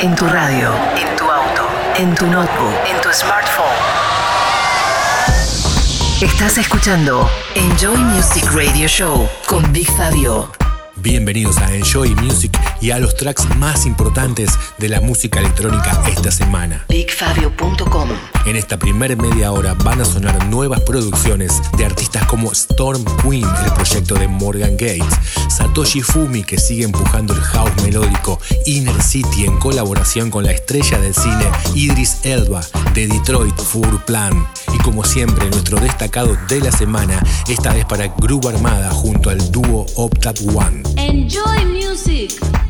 En tu radio, en tu auto, en tu notebook, en tu smartphone. Estás escuchando Enjoy Music Radio Show con Big Fabio. Bienvenidos a Enjoy Music y a los tracks más importantes de la música electrónica esta semana. BigFabio.com En esta primera media hora van a sonar nuevas producciones de artistas como Storm Queen, el proyecto de Morgan Gates, Satoshi Fumi, que sigue empujando el house melódico, Inner City en colaboración con la estrella del cine Idris Elba, de Detroit Furplan. Y como siempre, nuestro destacado de la semana, esta vez para Groove Armada junto al dúo Optat One. Enjoy music.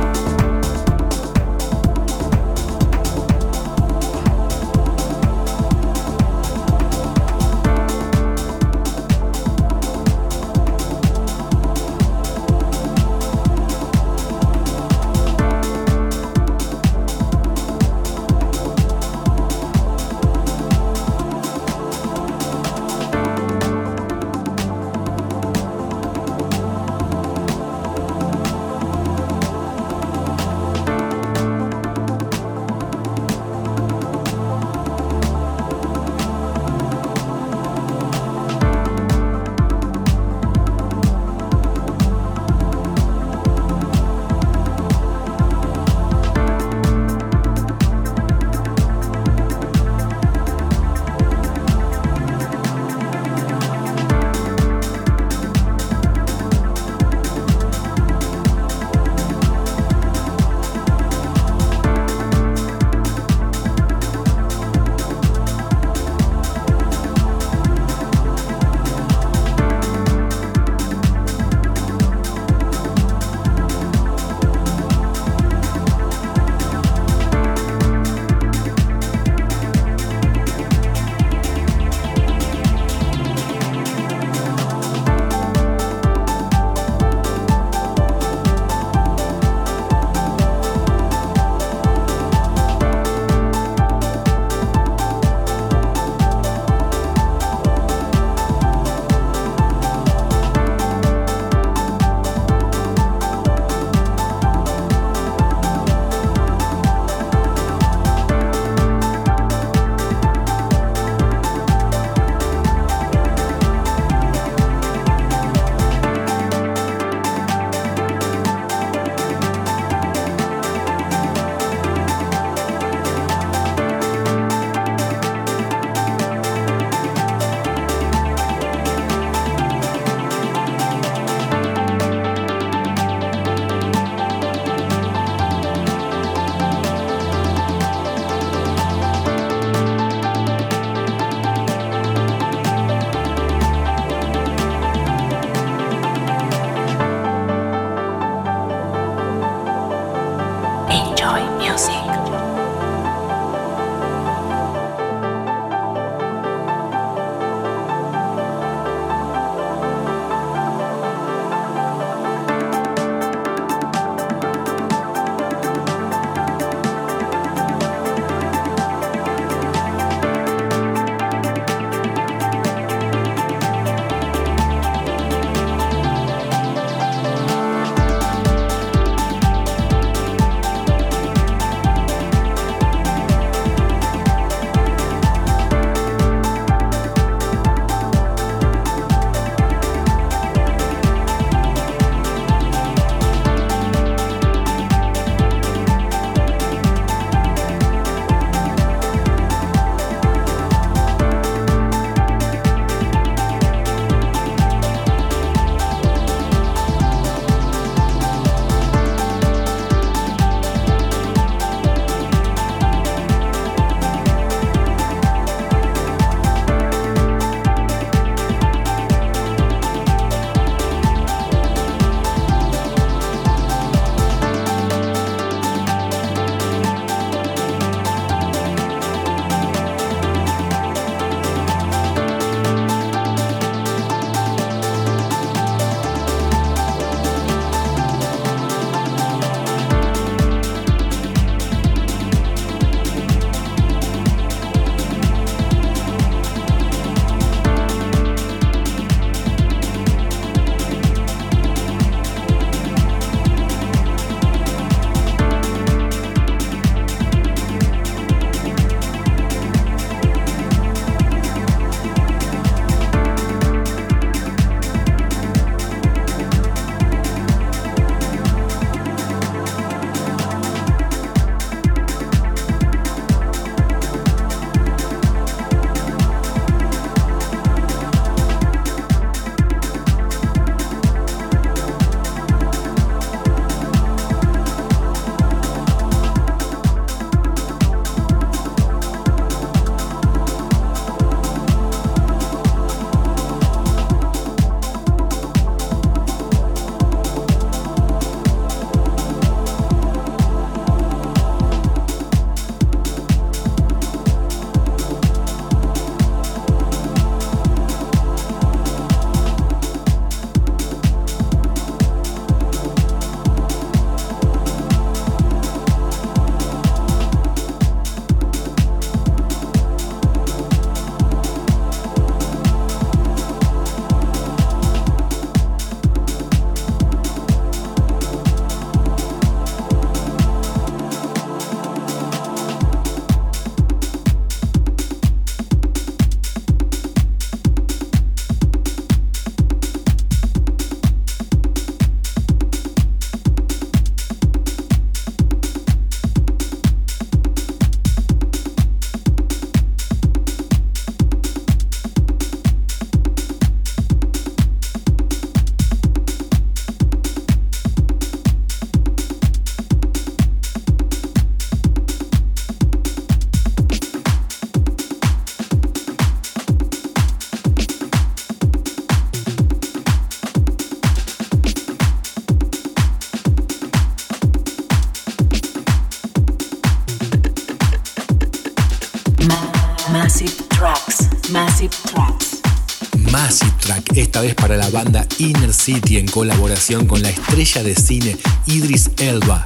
Vez para la banda Inner City en colaboración con la estrella de cine Idris Elba.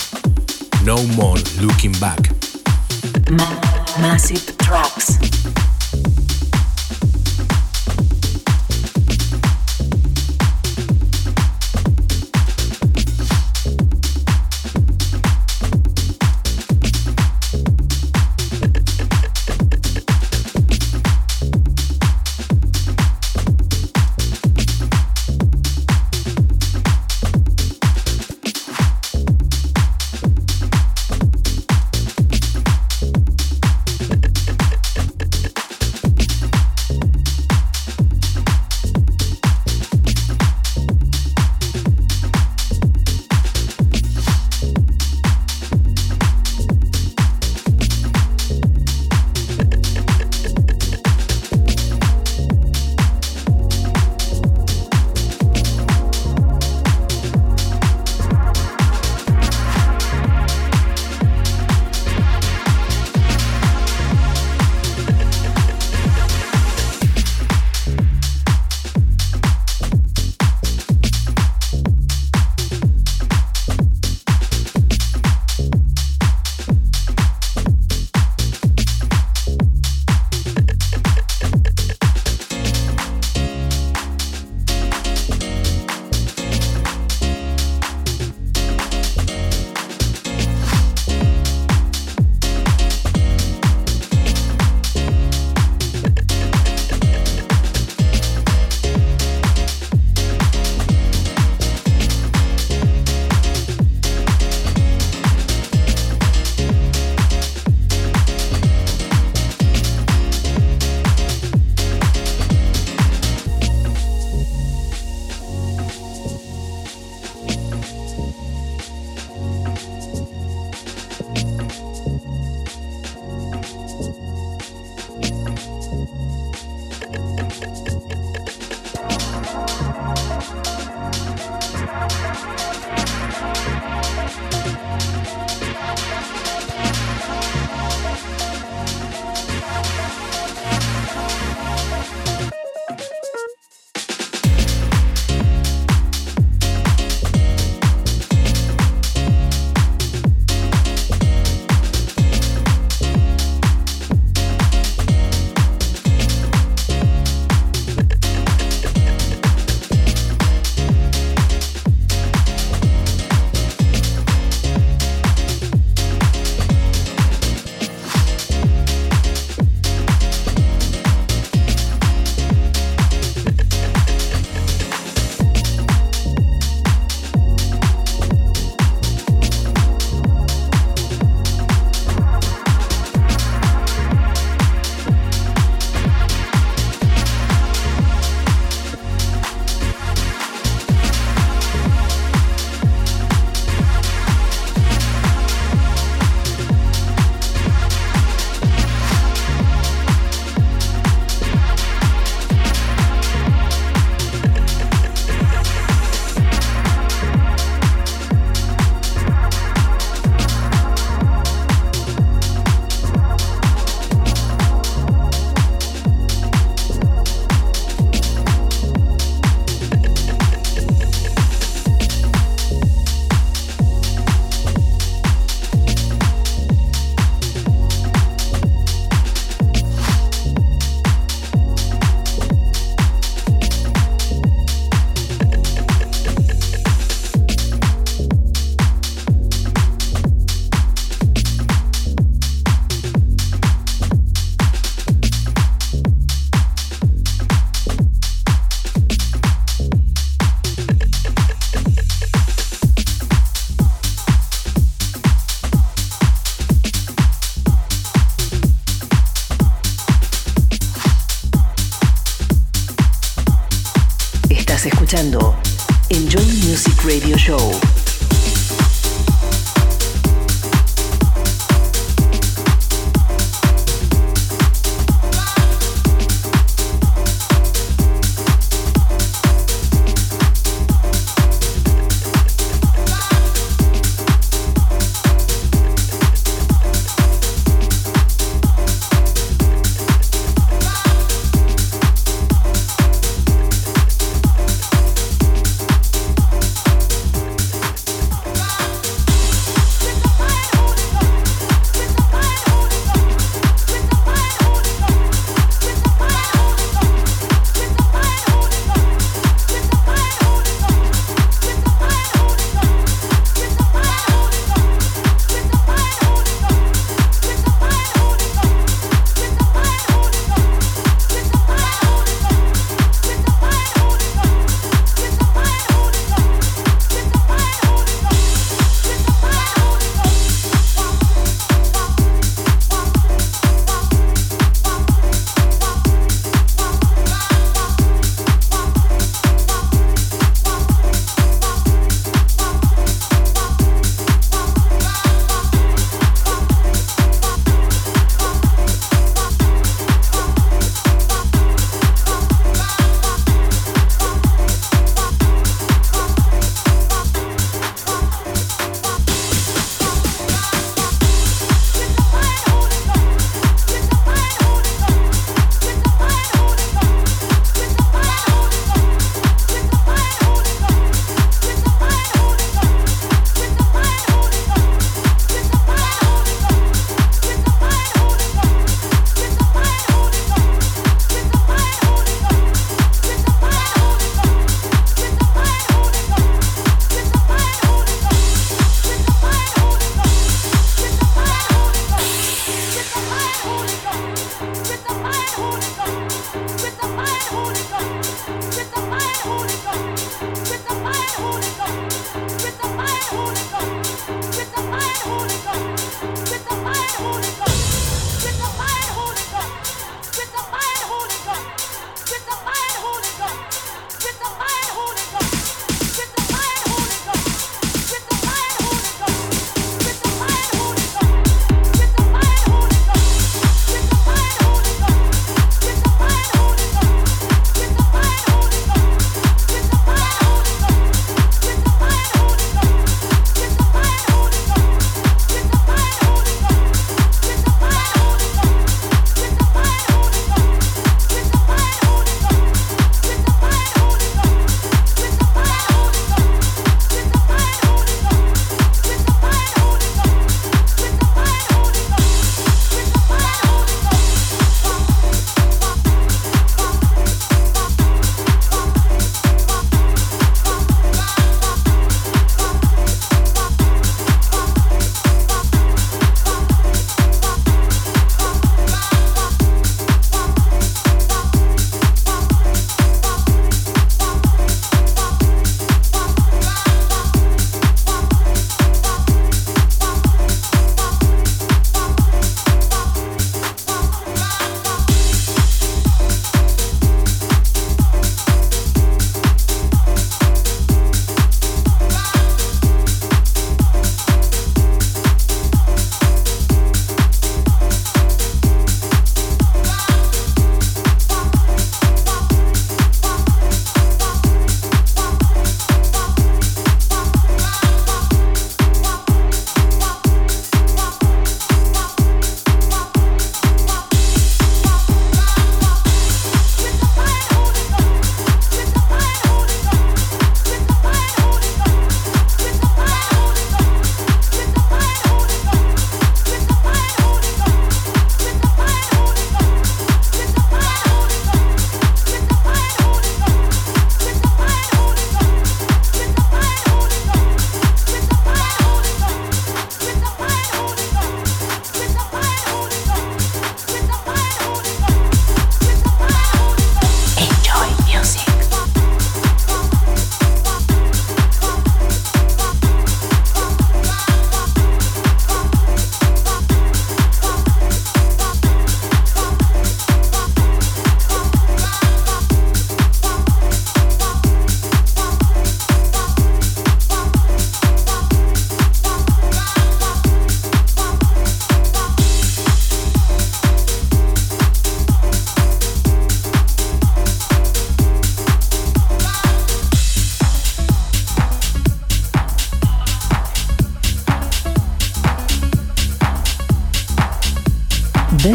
No More Looking Back. Show.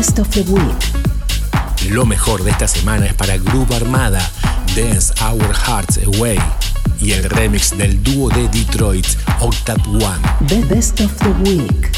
Best of the Week. Lo mejor de esta semana es para Groove Armada, Dance Our Hearts Away y el remix del dúo de Detroit, Octave One. The Best of the Week.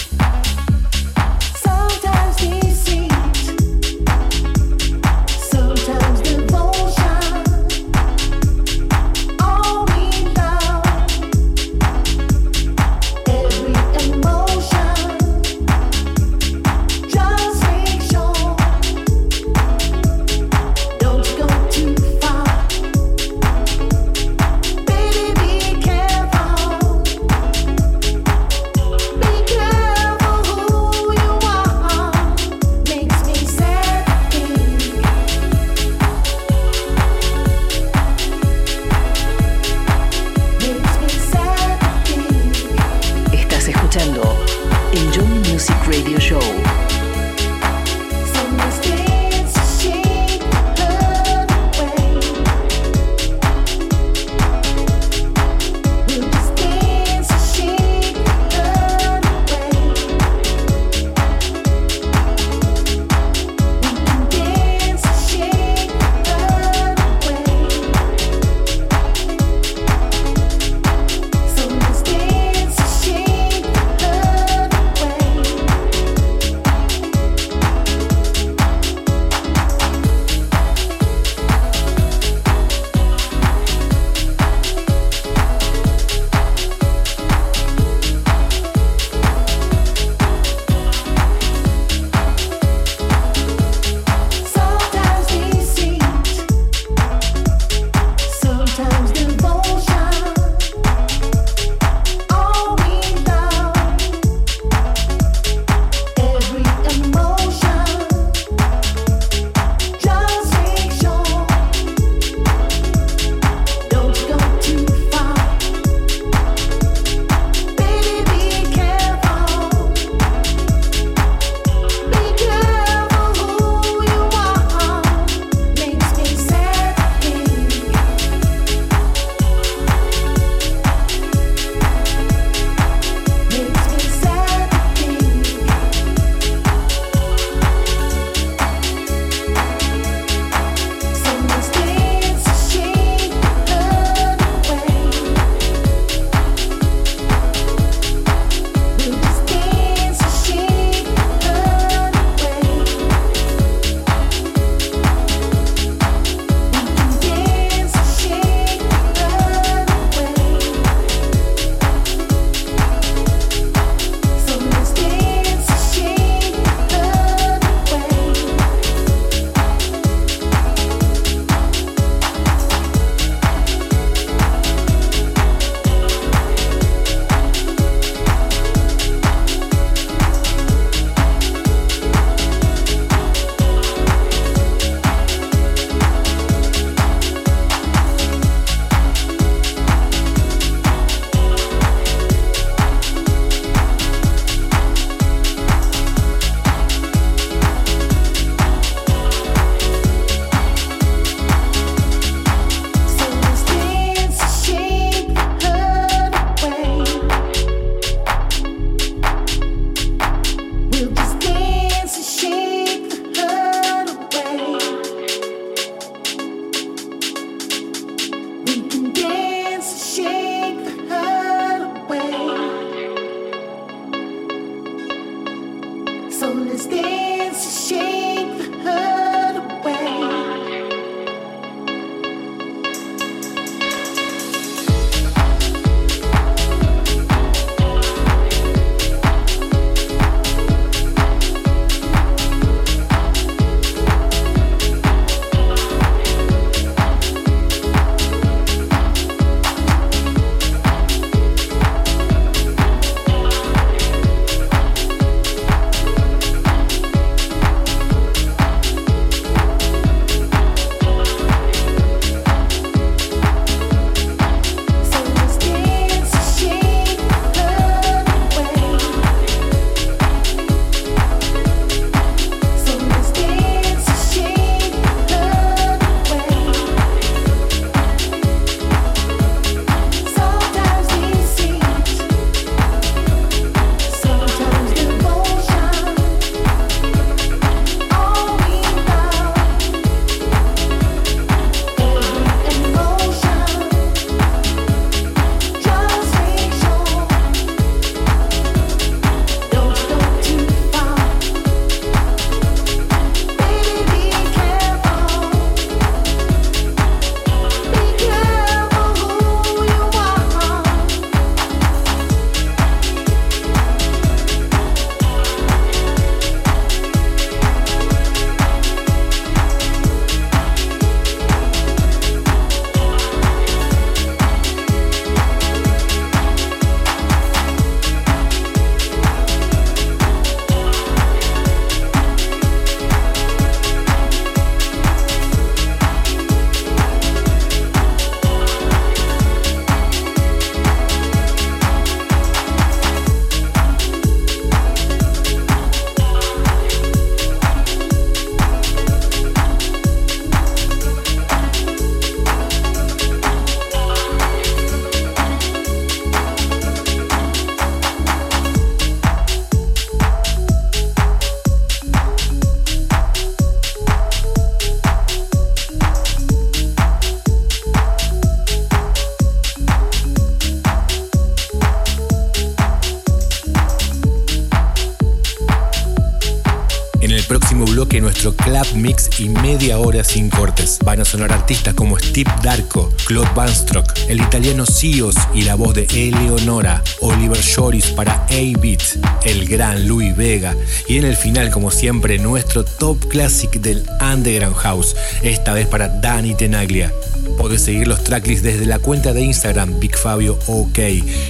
Bloque nuestro club mix y media hora sin cortes. Van a sonar artistas como Steve Darko, Claude Vanstrock, el italiano Sios y la voz de Eleonora, Oliver Shoris para A-Beat, el gran Louis Vega y en el final, como siempre, nuestro top classic del Underground House, esta vez para Dani Tenaglia. Podés seguir los tracklists desde la cuenta de Instagram BigFabioOK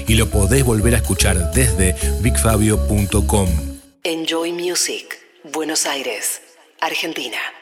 y lo podés volver a escuchar desde bigfabio.com. Enjoy Music, Buenos Aires, Argentina.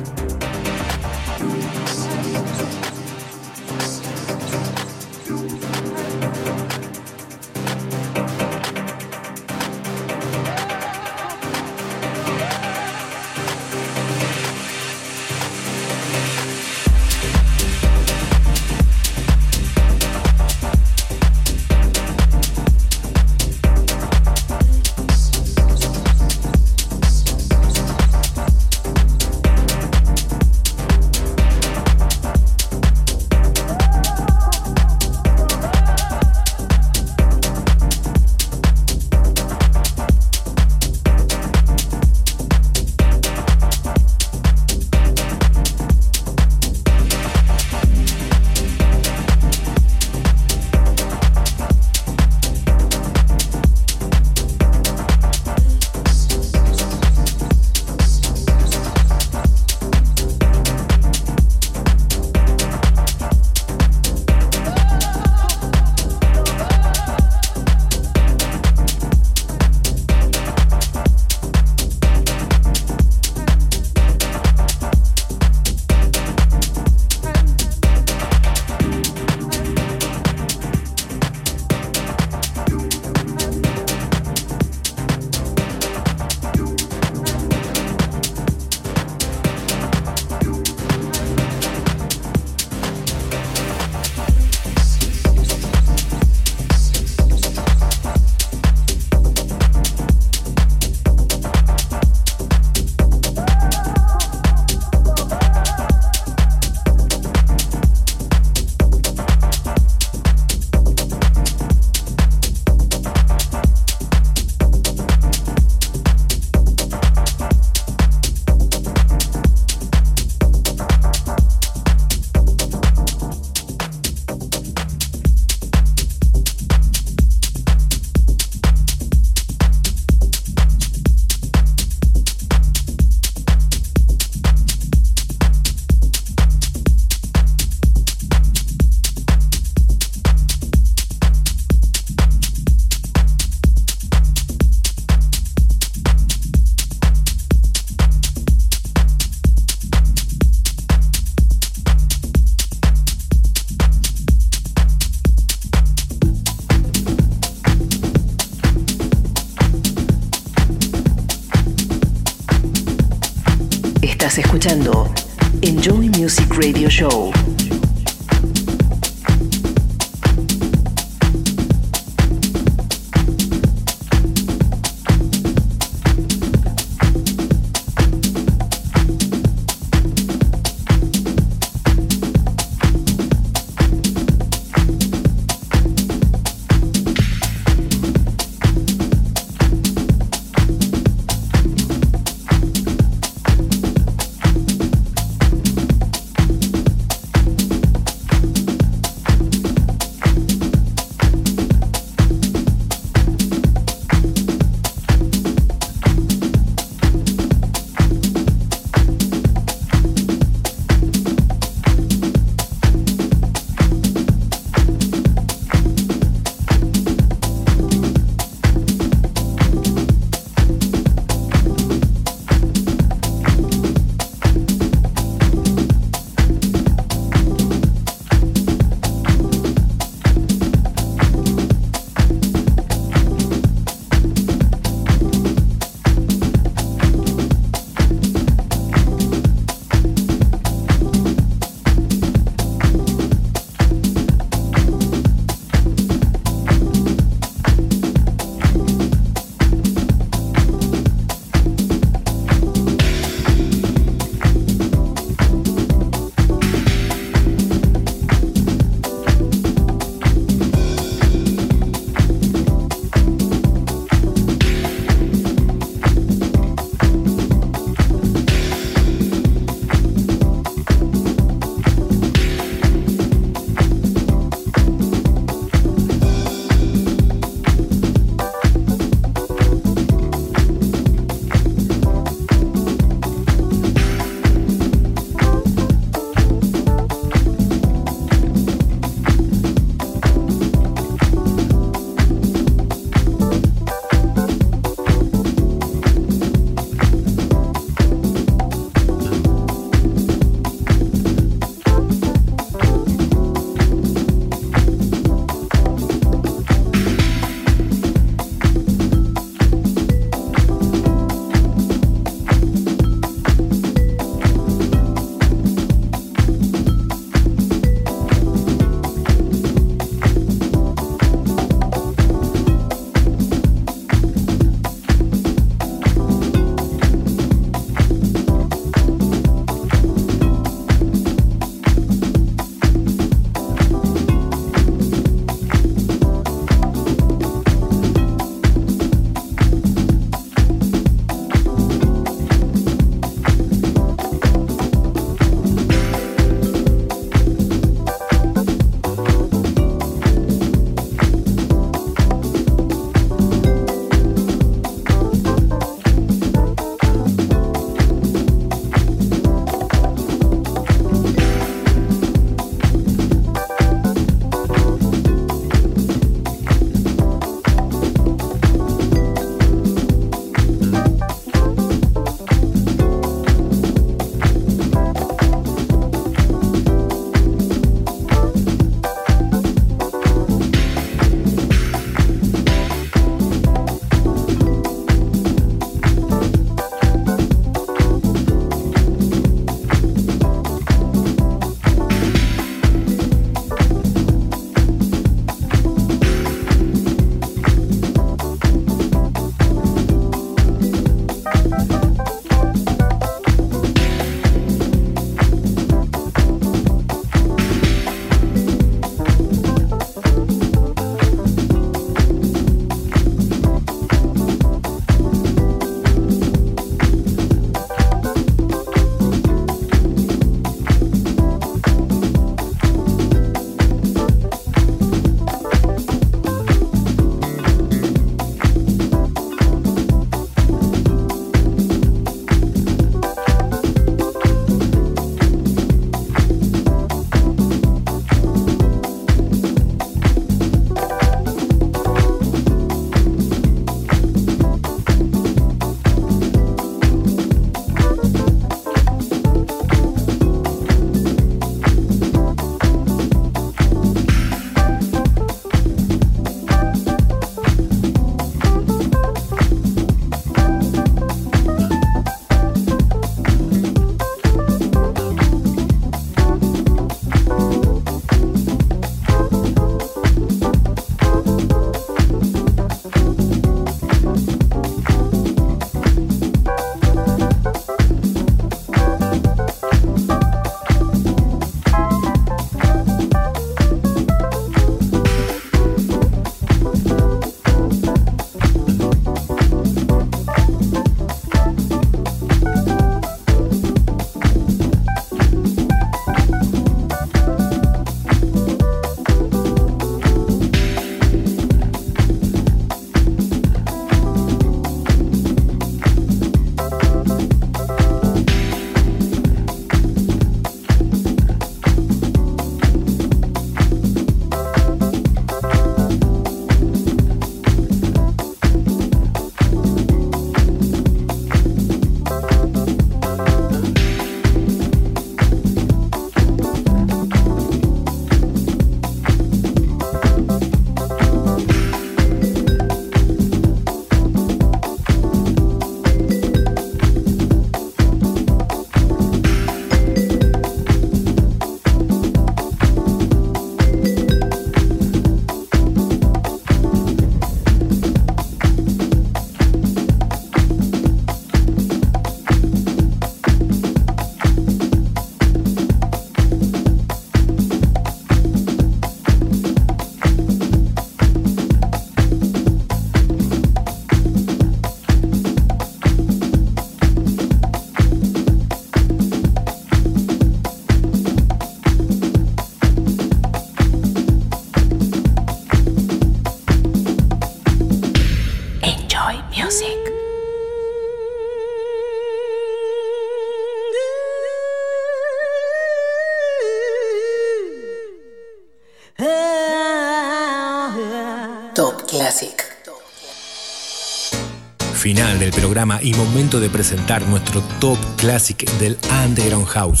Y momento de presentar nuestro Top Classic del Underground House.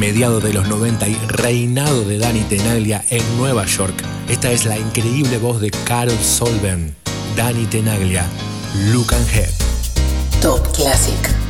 Mediado de los 90 y reinado de Danny Tenaglia en Nueva York. Esta es la increíble voz de Carol Solven. Danny Tenaglia, Look and Head. Top Classic.